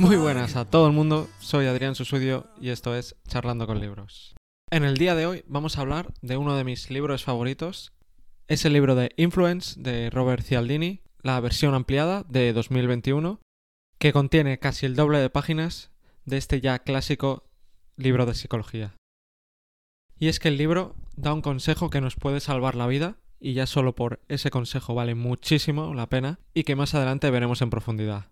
Muy buenas a todo el mundo, soy Adrián Susudio y esto es Charlando con Libros. En el día de hoy vamos a hablar de uno de mis libros favoritos. Es el libro de Influence de Robert Cialdini, la versión ampliada de 2021, que contiene casi el doble de páginas de este ya clásico libro de psicología. Y es que el libro da un consejo que nos puede salvar la vida y ya solo por ese consejo vale muchísimo la pena y que más adelante veremos en profundidad.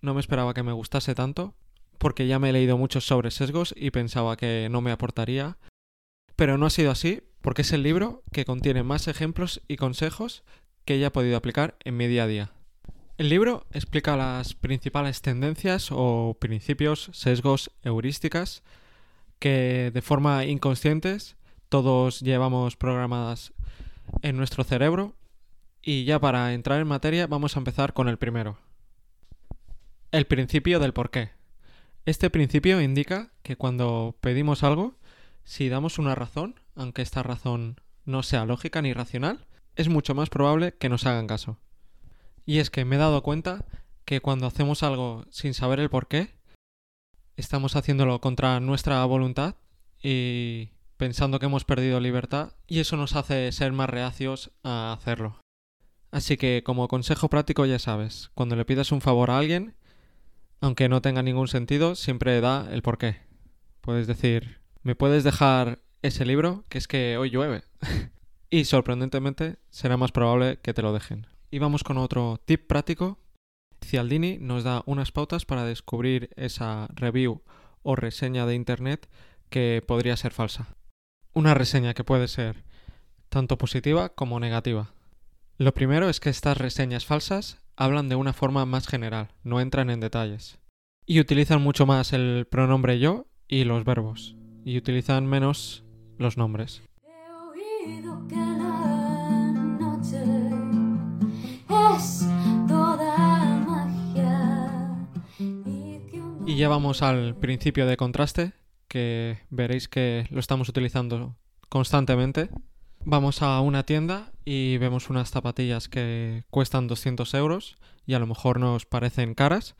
No me esperaba que me gustase tanto, porque ya me he leído muchos sobre sesgos y pensaba que no me aportaría, pero no ha sido así, porque es el libro que contiene más ejemplos y consejos que ella he podido aplicar en mi día a día. El libro explica las principales tendencias o principios, sesgos, heurísticas que de forma inconscientes todos llevamos programadas en nuestro cerebro. Y ya para entrar en materia vamos a empezar con el primero. El principio del por qué. Este principio indica que cuando pedimos algo, si damos una razón, aunque esta razón no sea lógica ni racional, es mucho más probable que nos hagan caso. Y es que me he dado cuenta que cuando hacemos algo sin saber el por qué, estamos haciéndolo contra nuestra voluntad y pensando que hemos perdido libertad y eso nos hace ser más reacios a hacerlo. Así que como consejo práctico ya sabes, cuando le pidas un favor a alguien, aunque no tenga ningún sentido, siempre da el porqué. Puedes decir, ¿me puedes dejar ese libro? Que es que hoy llueve. y sorprendentemente será más probable que te lo dejen. Y vamos con otro tip práctico. Cialdini nos da unas pautas para descubrir esa review o reseña de internet que podría ser falsa una reseña que puede ser tanto positiva como negativa. Lo primero es que estas reseñas falsas hablan de una forma más general, no entran en detalles. Y utilizan mucho más el pronombre yo y los verbos, y utilizan menos los nombres. Y ya vamos al principio de contraste, que veréis que lo estamos utilizando constantemente. Vamos a una tienda y vemos unas zapatillas que cuestan 200 euros y a lo mejor nos parecen caras,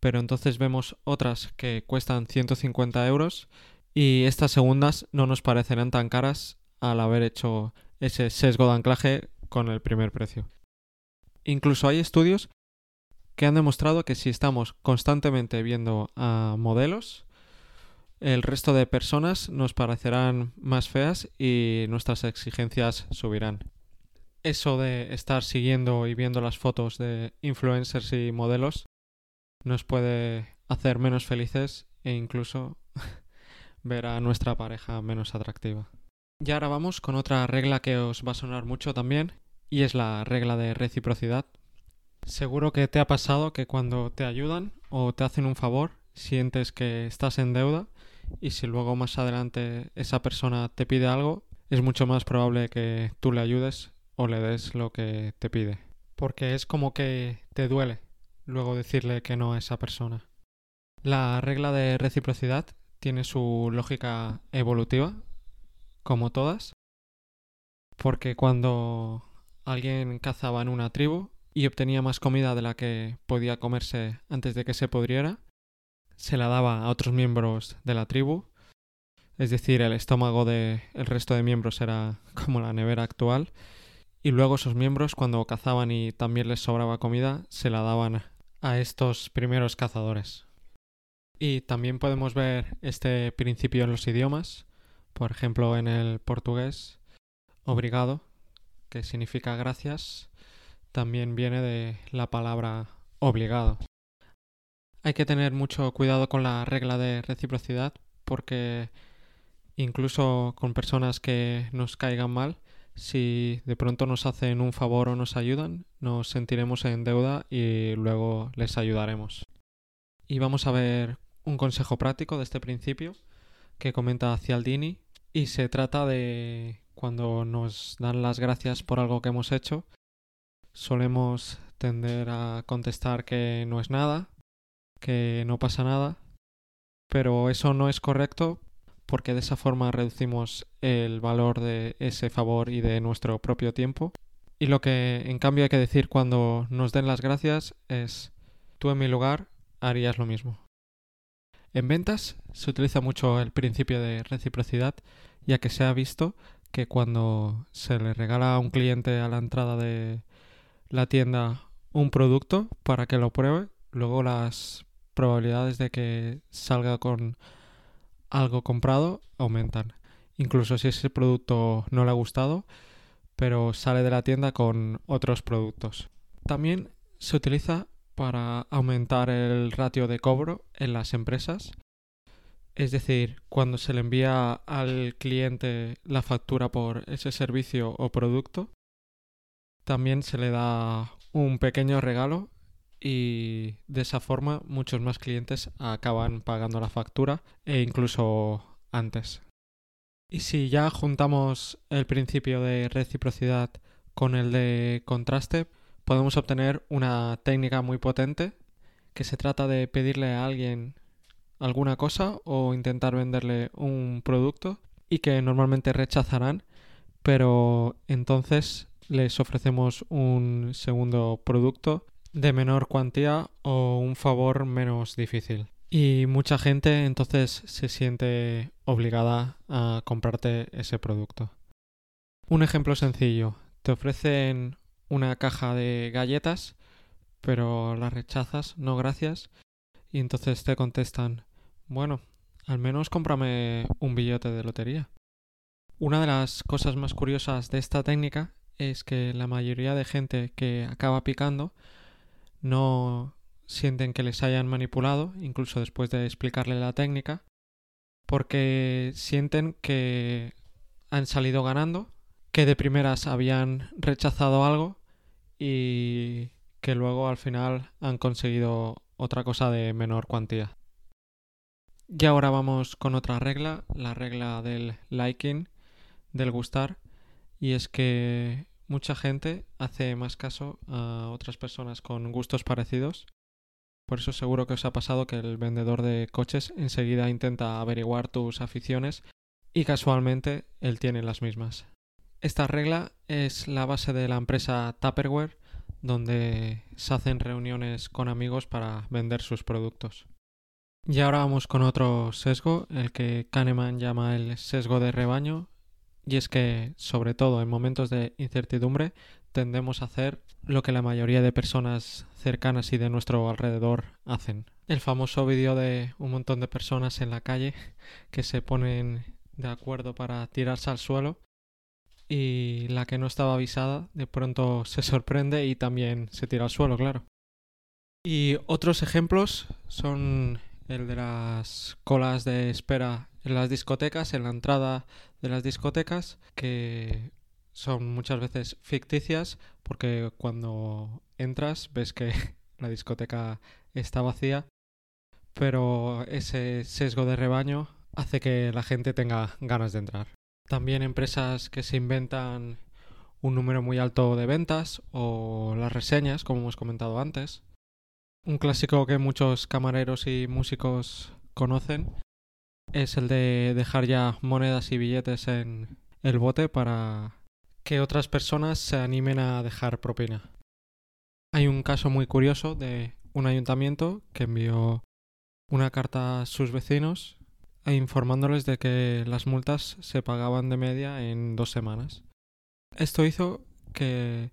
pero entonces vemos otras que cuestan 150 euros y estas segundas no nos parecerán tan caras al haber hecho ese sesgo de anclaje con el primer precio. Incluso hay estudios que han demostrado que si estamos constantemente viendo a modelos, el resto de personas nos parecerán más feas y nuestras exigencias subirán. Eso de estar siguiendo y viendo las fotos de influencers y modelos nos puede hacer menos felices e incluso ver a nuestra pareja menos atractiva. Y ahora vamos con otra regla que os va a sonar mucho también y es la regla de reciprocidad. Seguro que te ha pasado que cuando te ayudan o te hacen un favor sientes que estás en deuda y si luego más adelante esa persona te pide algo, es mucho más probable que tú le ayudes o le des lo que te pide. Porque es como que te duele luego decirle que no a esa persona. La regla de reciprocidad tiene su lógica evolutiva, como todas, porque cuando alguien cazaba en una tribu y obtenía más comida de la que podía comerse antes de que se pudriera, se la daba a otros miembros de la tribu, es decir, el estómago del el resto de miembros era como la nevera actual, y luego esos miembros cuando cazaban y también les sobraba comida, se la daban a estos primeros cazadores. Y también podemos ver este principio en los idiomas, por ejemplo en el portugués, obrigado, que significa gracias, también viene de la palabra obligado. Hay que tener mucho cuidado con la regla de reciprocidad porque incluso con personas que nos caigan mal, si de pronto nos hacen un favor o nos ayudan, nos sentiremos en deuda y luego les ayudaremos. Y vamos a ver un consejo práctico de este principio que comenta Cialdini y se trata de cuando nos dan las gracias por algo que hemos hecho, solemos tender a contestar que no es nada que no pasa nada, pero eso no es correcto porque de esa forma reducimos el valor de ese favor y de nuestro propio tiempo. Y lo que en cambio hay que decir cuando nos den las gracias es tú en mi lugar harías lo mismo. En ventas se utiliza mucho el principio de reciprocidad, ya que se ha visto que cuando se le regala a un cliente a la entrada de la tienda un producto para que lo pruebe, luego las probabilidades de que salga con algo comprado aumentan. Incluso si ese producto no le ha gustado, pero sale de la tienda con otros productos. También se utiliza para aumentar el ratio de cobro en las empresas. Es decir, cuando se le envía al cliente la factura por ese servicio o producto, también se le da un pequeño regalo y de esa forma muchos más clientes acaban pagando la factura e incluso antes. Y si ya juntamos el principio de reciprocidad con el de contraste, podemos obtener una técnica muy potente que se trata de pedirle a alguien alguna cosa o intentar venderle un producto y que normalmente rechazarán, pero entonces les ofrecemos un segundo producto de menor cuantía o un favor menos difícil. Y mucha gente entonces se siente obligada a comprarte ese producto. Un ejemplo sencillo. Te ofrecen una caja de galletas, pero las rechazas, no gracias. Y entonces te contestan, bueno, al menos cómprame un billete de lotería. Una de las cosas más curiosas de esta técnica es que la mayoría de gente que acaba picando no sienten que les hayan manipulado, incluso después de explicarle la técnica, porque sienten que han salido ganando, que de primeras habían rechazado algo y que luego al final han conseguido otra cosa de menor cuantía. Y ahora vamos con otra regla, la regla del liking, del gustar, y es que mucha gente hace más caso a otras personas con gustos parecidos por eso seguro que os ha pasado que el vendedor de coches enseguida intenta averiguar tus aficiones y casualmente él tiene las mismas. Esta regla es la base de la empresa Tupperware, donde se hacen reuniones con amigos para vender sus productos. Y ahora vamos con otro sesgo, el que Kahneman llama el sesgo de rebaño, y es que, sobre todo en momentos de incertidumbre, tendemos a hacer lo que la mayoría de personas cercanas y de nuestro alrededor hacen. El famoso vídeo de un montón de personas en la calle que se ponen de acuerdo para tirarse al suelo y la que no estaba avisada de pronto se sorprende y también se tira al suelo, claro. Y otros ejemplos son el de las colas de espera en las discotecas, en la entrada de las discotecas, que son muchas veces ficticias porque cuando entras ves que la discoteca está vacía, pero ese sesgo de rebaño hace que la gente tenga ganas de entrar. También empresas que se inventan un número muy alto de ventas o las reseñas, como hemos comentado antes. Un clásico que muchos camareros y músicos conocen es el de dejar ya monedas y billetes en el bote para que otras personas se animen a dejar propina. Hay un caso muy curioso de un ayuntamiento que envió una carta a sus vecinos e informándoles de que las multas se pagaban de media en dos semanas. Esto hizo que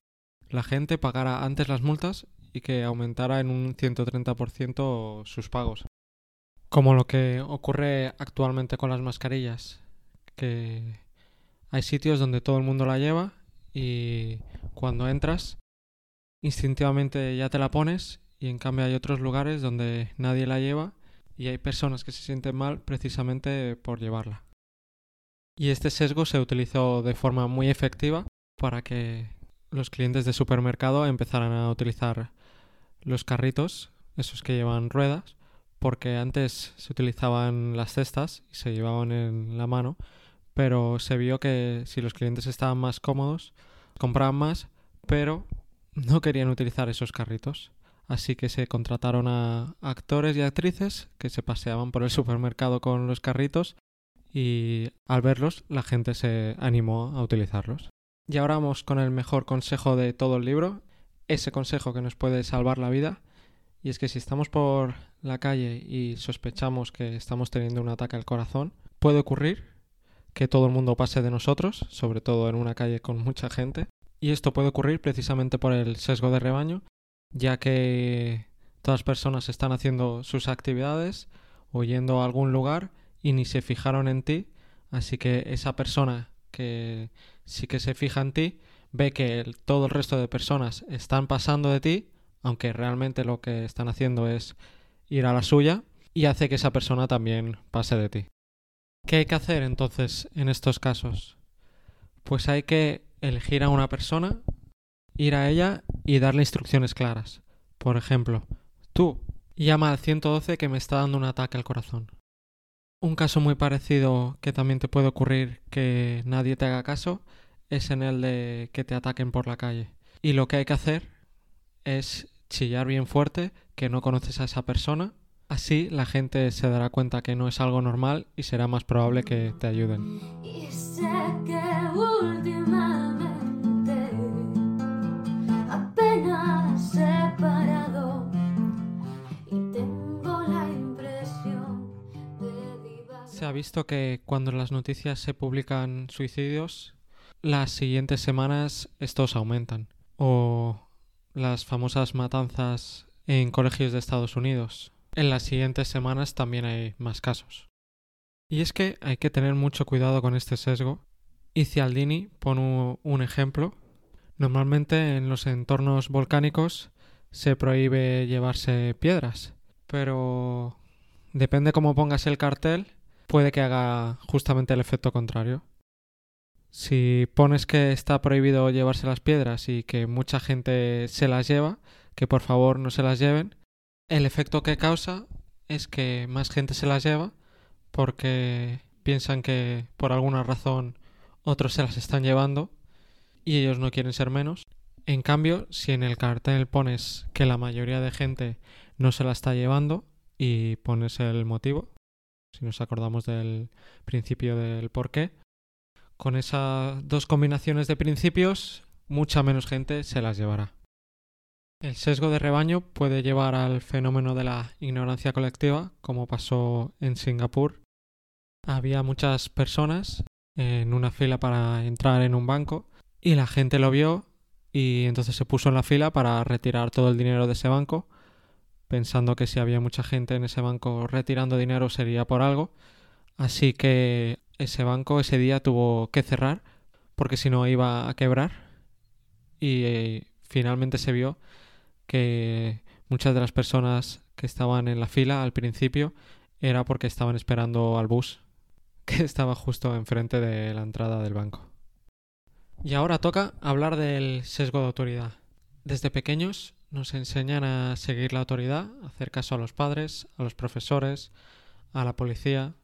la gente pagara antes las multas y que aumentara en un 130% sus pagos. Como lo que ocurre actualmente con las mascarillas, que hay sitios donde todo el mundo la lleva y cuando entras instintivamente ya te la pones y en cambio hay otros lugares donde nadie la lleva y hay personas que se sienten mal precisamente por llevarla. Y este sesgo se utilizó de forma muy efectiva para que los clientes de supermercado empezaran a utilizar los carritos, esos que llevan ruedas, porque antes se utilizaban las cestas y se llevaban en la mano pero se vio que si los clientes estaban más cómodos, compraban más, pero no querían utilizar esos carritos. Así que se contrataron a actores y actrices que se paseaban por el supermercado con los carritos y al verlos la gente se animó a utilizarlos. Y ahora vamos con el mejor consejo de todo el libro, ese consejo que nos puede salvar la vida, Y es que si estamos por la calle y sospechamos que estamos teniendo un ataque al corazón, puede ocurrir que todo el mundo pase de nosotros, sobre todo en una calle con mucha gente. Y esto puede ocurrir precisamente por el sesgo de rebaño, ya que todas las personas están haciendo sus actividades o yendo a algún lugar y ni se fijaron en ti, así que esa persona que sí que se fija en ti ve que todo el resto de personas están pasando de ti, aunque realmente lo que están haciendo es ir a la suya, y hace que esa persona también pase de ti. ¿Qué hay que hacer entonces en estos casos? Pues hay que elegir a una persona, ir a ella y darle instrucciones claras. Por ejemplo, tú, llama al 112 que me está dando un ataque al corazón. Un caso muy parecido que también te puede ocurrir que nadie te haga caso es en el de que te ataquen por la calle. Y lo que hay que hacer es chillar bien fuerte que no conoces a esa persona Así la gente se dará cuenta que no es algo normal y será más probable que te ayuden. Se ha visto que cuando en las noticias se publican suicidios, las siguientes semanas estos aumentan. O las famosas matanzas en colegios de Estados Unidos, en las siguientes semanas también hay más casos. Y es que hay que tener mucho cuidado con este sesgo. Y Cialdini pone un ejemplo. Normalmente en los entornos volcánicos se prohíbe llevarse piedras, pero depende cómo pongas el cartel, puede que haga justamente el efecto contrario. Si pones que está prohibido llevarse las piedras y que mucha gente se las lleva, que por favor no se las lleven, el efecto que causa es que más gente se las lleva porque piensan que por alguna razón otros se las están llevando y ellos no quieren ser menos. En cambio, si en el cartel pones que la mayoría de gente no se la está llevando y pones el motivo, si nos acordamos del principio del por qué, con esas dos combinaciones de principios, mucha menos gente se las llevará. El sesgo de rebaño puede llevar al fenómeno de la ignorancia colectiva, como pasó en Singapur. Había muchas personas en una fila para entrar en un banco y la gente lo vio y entonces se puso en la fila para retirar todo el dinero de ese banco, pensando que si había mucha gente en ese banco retirando dinero sería por algo. Así que ese banco ese día tuvo que cerrar porque si no iba a quebrar y eh, finalmente se vio que muchas de las personas que estaban en la fila al principio era porque estaban esperando al bus que estaba justo enfrente de la entrada del banco. Y ahora toca hablar del sesgo de autoridad. Desde pequeños nos enseñan a seguir la autoridad, hacer caso a los padres, a los profesores, a la policía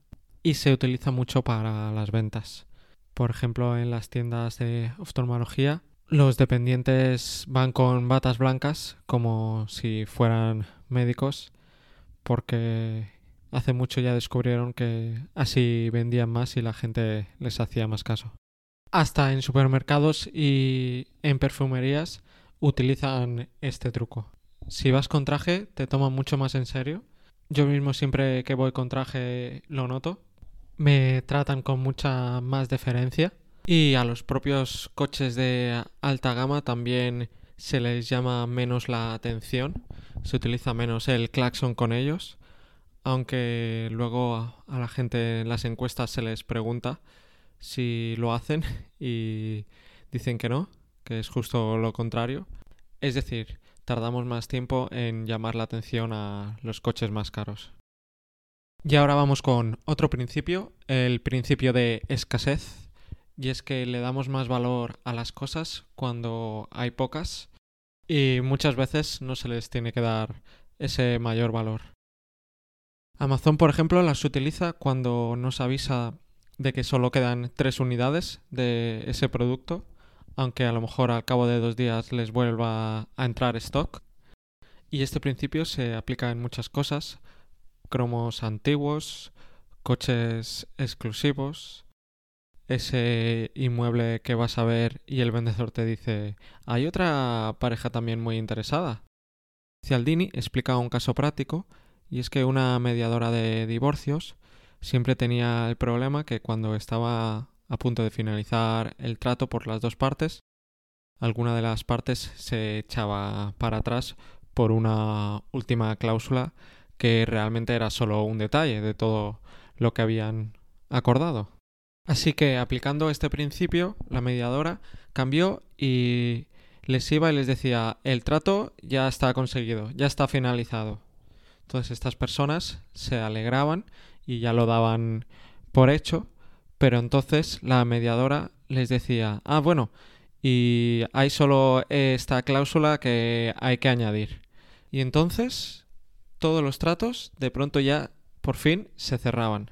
y se utiliza mucho para las ventas. Por ejemplo, en las tiendas de oftalmología los dependientes van con batas blancas como si fueran médicos porque hace mucho ya descubrieron que así vendían más y la gente les hacía más caso. Hasta en supermercados y en perfumerías utilizan este truco. Si vas con traje te toman mucho más en serio. Yo mismo siempre que voy con traje lo noto. Me tratan con mucha más deferencia y a los propios coches de alta gama también se les llama menos la atención, se utiliza menos el claxon con ellos, aunque luego a la gente en las encuestas se les pregunta si lo hacen y dicen que no, que es justo lo contrario. Es decir, tardamos más tiempo en llamar la atención a los coches más caros. Y ahora vamos con otro principio, el principio de escasez y es que le damos más valor a las cosas cuando hay pocas y muchas veces no se les tiene que dar ese mayor valor. Amazon, por ejemplo, las utiliza cuando nos avisa de que solo quedan tres unidades de ese producto, aunque a lo mejor al cabo de dos días les vuelva a entrar stock. Y este principio se aplica en muchas cosas, cromos antiguos, coches exclusivos, ese inmueble que vas a ver y el vendedor te dice, hay otra pareja también muy interesada. Cialdini explica un caso práctico y es que una mediadora de divorcios siempre tenía el problema que cuando estaba a punto de finalizar el trato por las dos partes, alguna de las partes se echaba para atrás por una última cláusula que realmente era solo un detalle de todo lo que habían acordado. Así que aplicando este principio, la mediadora cambió y les iba y les decía, el trato ya está conseguido, ya está finalizado. Entonces estas personas se alegraban y ya lo daban por hecho, pero entonces la mediadora les decía, ah, bueno, y hay solo esta cláusula que hay que añadir. Y entonces todos los tratos de pronto ya por fin se cerraban.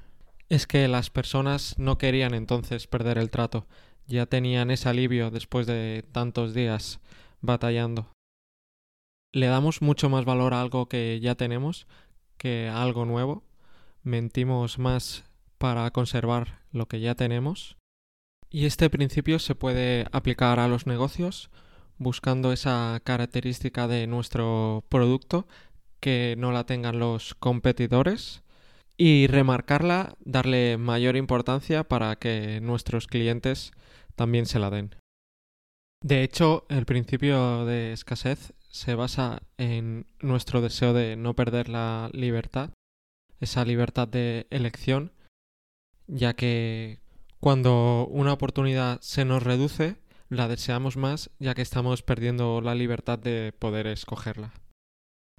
Es que las personas no querían entonces perder el trato, ya tenían ese alivio después de tantos días batallando. Le damos mucho más valor a algo que ya tenemos que a algo nuevo. Mentimos más para conservar lo que ya tenemos. Y este principio se puede aplicar a los negocios buscando esa característica de nuestro producto que no la tengan los competidores y remarcarla, darle mayor importancia para que nuestros clientes también se la den. De hecho, el principio de escasez se basa en nuestro deseo de no perder la libertad, esa libertad de elección, ya que cuando una oportunidad se nos reduce, la deseamos más, ya que estamos perdiendo la libertad de poder escogerla.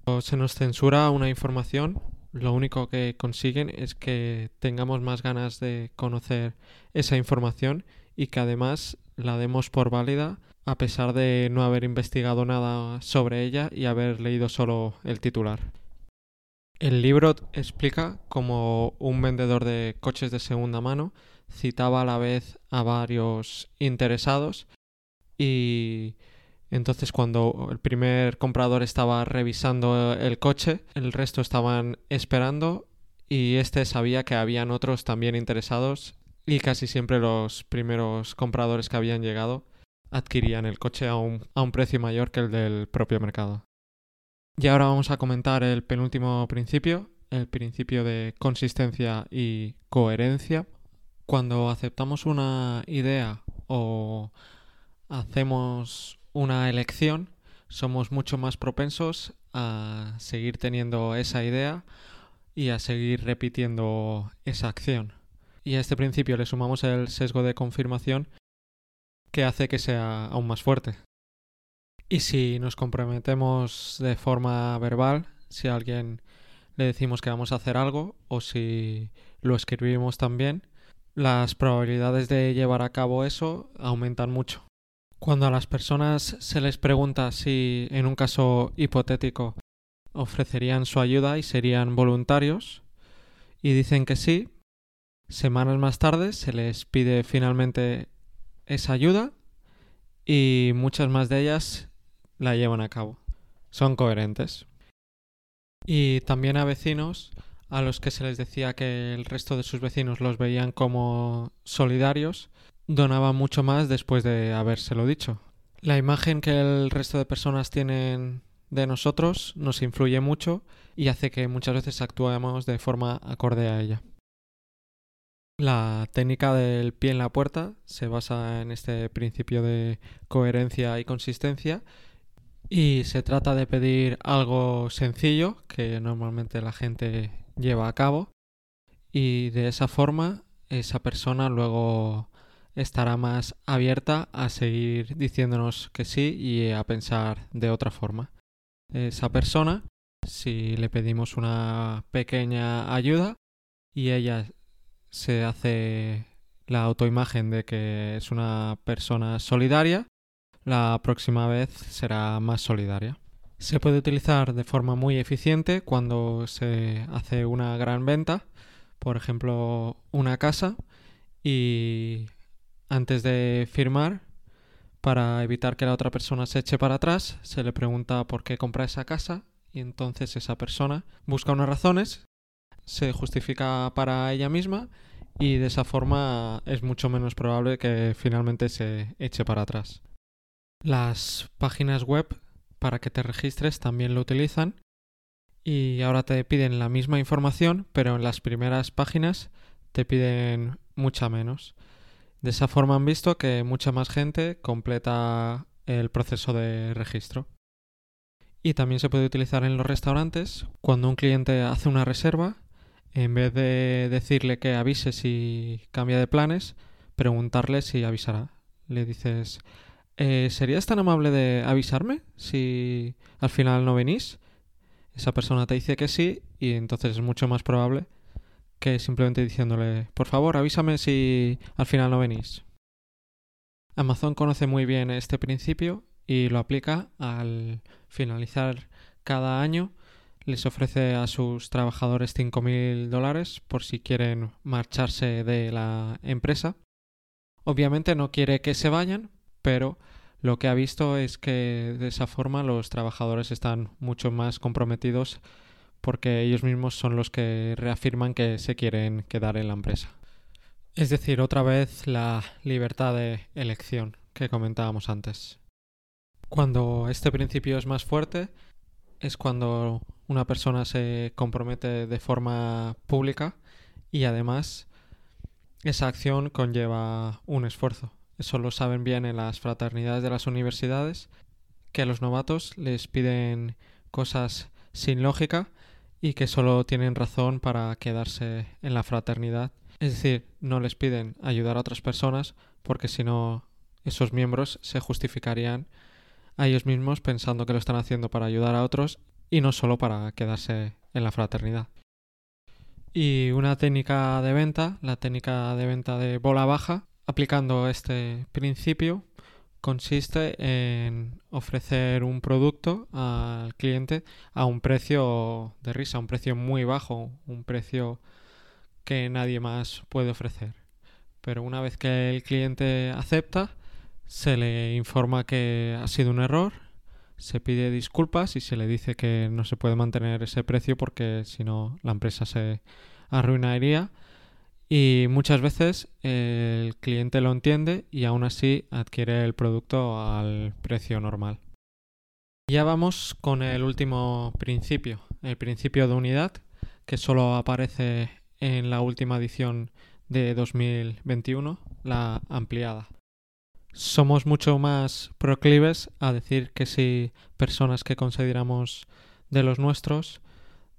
Cuando se nos censura una información, lo único que consiguen es que tengamos más ganas de conocer esa información y que además la demos por válida a pesar de no haber investigado nada sobre ella y haber leído solo el titular. El libro explica cómo un vendedor de coches de segunda mano citaba a la vez a varios interesados y entonces cuando el primer comprador estaba revisando el coche, el resto estaban esperando y este sabía que habían otros también interesados y casi siempre los primeros compradores que habían llegado adquirían el coche a un, a un precio mayor que el del propio mercado. Y ahora vamos a comentar el penúltimo principio, el principio de consistencia y coherencia. Cuando aceptamos una idea o hacemos una elección, somos mucho más propensos a seguir teniendo esa idea y a seguir repitiendo esa acción. Y a este principio le sumamos el sesgo de confirmación que hace que sea aún más fuerte. Y si nos comprometemos de forma verbal, si a alguien le decimos que vamos a hacer algo o si lo escribimos también, las probabilidades de llevar a cabo eso aumentan mucho. Cuando a las personas se les pregunta si, en un caso hipotético, ofrecerían su ayuda y serían voluntarios, y dicen que sí, semanas más tarde se les pide finalmente esa ayuda y muchas más de ellas la llevan a cabo. Son coherentes. Y también a vecinos a los que se les decía que el resto de sus vecinos los veían como solidarios, donaban mucho más después de habérselo dicho. La imagen que el resto de personas tienen de nosotros nos influye mucho y hace que muchas veces actuemos de forma acorde a ella. La técnica del pie en la puerta se basa en este principio de coherencia y consistencia y se trata de pedir algo sencillo que normalmente la gente lleva a cabo y de esa forma esa persona luego estará más abierta a seguir diciéndonos que sí y a pensar de otra forma. Esa persona, si le pedimos una pequeña ayuda y ella se hace la autoimagen de que es una persona solidaria, la próxima vez será más solidaria. Se puede utilizar de forma muy eficiente cuando se hace una gran venta, por ejemplo, una casa, y antes de firmar, para evitar que la otra persona se eche para atrás, se le pregunta por qué compra esa casa y entonces esa persona busca unas razones se justifica para ella misma y de esa forma es mucho menos probable que finalmente se eche para atrás. Las páginas web para que te registres también lo utilizan y ahora te piden la misma información, pero en las primeras páginas te piden mucha menos. De esa forma han visto que mucha más gente completa el proceso de registro. Y también se puede utilizar en los restaurantes cuando un cliente hace una reserva, en vez de decirle que avise si cambia de planes, preguntarle si avisará. Le dices, eh, ¿serías tan amable de avisarme si al final no venís? Esa persona te dice que sí y entonces es mucho más probable que simplemente diciéndole, por favor, avísame si al final no venís. Amazon conoce muy bien este principio y lo aplica al finalizar cada año. Les ofrece a sus trabajadores 5.000 dólares por si quieren marcharse de la empresa. Obviamente no quiere que se vayan, pero lo que ha visto es que de esa forma los trabajadores están mucho más comprometidos porque ellos mismos son los que reafirman que se quieren quedar en la empresa. Es decir, otra vez la libertad de elección que comentábamos antes. Cuando este principio es más fuerte es cuando una persona se compromete de forma pública y además esa acción conlleva un esfuerzo. Eso lo saben bien en las fraternidades de las universidades, que a los novatos les piden cosas sin lógica y que solo tienen razón para quedarse en la fraternidad. Es decir, no les piden ayudar a otras personas porque si no esos miembros se justificarían a ellos mismos pensando que lo están haciendo para ayudar a otros y no solo para quedarse en la fraternidad. Y una técnica de venta, la técnica de venta de bola baja, aplicando este principio, consiste en ofrecer un producto al cliente a un precio de risa, un precio muy bajo, un precio que nadie más puede ofrecer. Pero una vez que el cliente acepta, se le informa que ha sido un error, se pide disculpas y se le dice que no se puede mantener ese precio porque si no la empresa se arruinaría y muchas veces el cliente lo entiende y aún así adquiere el producto al precio normal. Ya vamos con el último principio, el principio de unidad, que solo aparece en la última edición de 2021, la ampliada. Somos mucho más proclives a decir que si personas que consideramos de los nuestros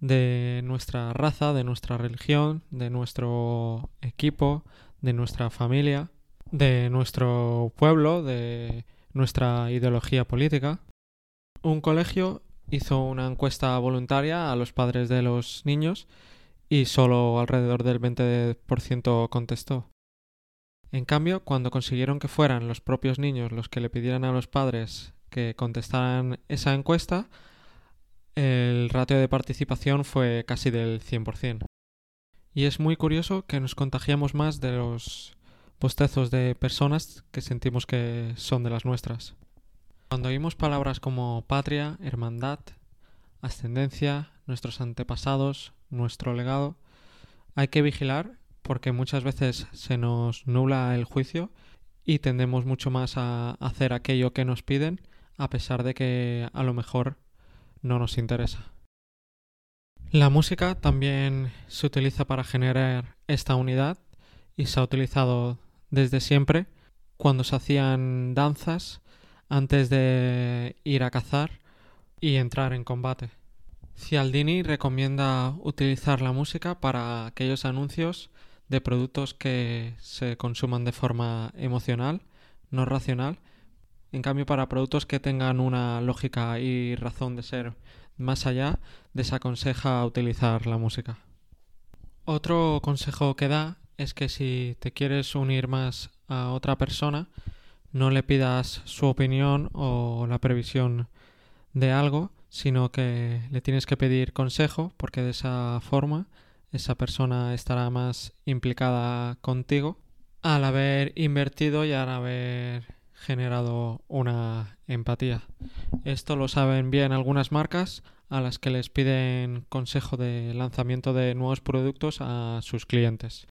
de nuestra raza, de nuestra religión, de nuestro equipo, de nuestra familia, de nuestro pueblo, de nuestra ideología política. Un colegio hizo una encuesta voluntaria a los padres de los niños y solo alrededor del 20% contestó. En cambio, cuando consiguieron que fueran los propios niños los que le pidieran a los padres que contestaran esa encuesta, el ratio de participación fue casi del 100%. Y es muy curioso que nos contagiamos más de los postezos de personas que sentimos que son de las nuestras. Cuando oímos palabras como patria, hermandad, ascendencia, nuestros antepasados, nuestro legado, hay que vigilar porque muchas veces se nos nula el juicio y tendemos mucho más a hacer aquello que nos piden a pesar de que a lo mejor no nos interesa. La música también se utiliza para generar esta unidad y se ha utilizado desde siempre cuando se hacían danzas antes de ir a cazar y entrar en combate. Cialdini recomienda utilizar la música para aquellos anuncios de productos que se consuman de forma emocional, no racional, en cambio, para productos que tengan una lógica y razón de ser más allá, desaconseja utilizar la música. Otro consejo que da es que si te quieres unir más a otra persona, no le pidas su opinión o la previsión de algo, sino que le tienes que pedir consejo, porque de esa forma esa persona estará más implicada contigo al haber invertido y al haber generado una empatía. Esto lo saben bien algunas marcas a las que les piden consejo de lanzamiento de nuevos productos a sus clientes.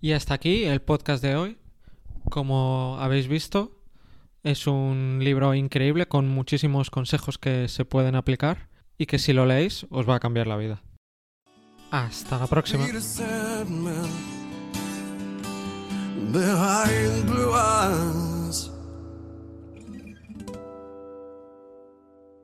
Y hasta aquí el podcast de hoy. Como habéis visto, Es un libro increíble con muchísimos consejos que se pueden aplicar y que si lo leéis os va a cambiar la vida. Hasta la próxima.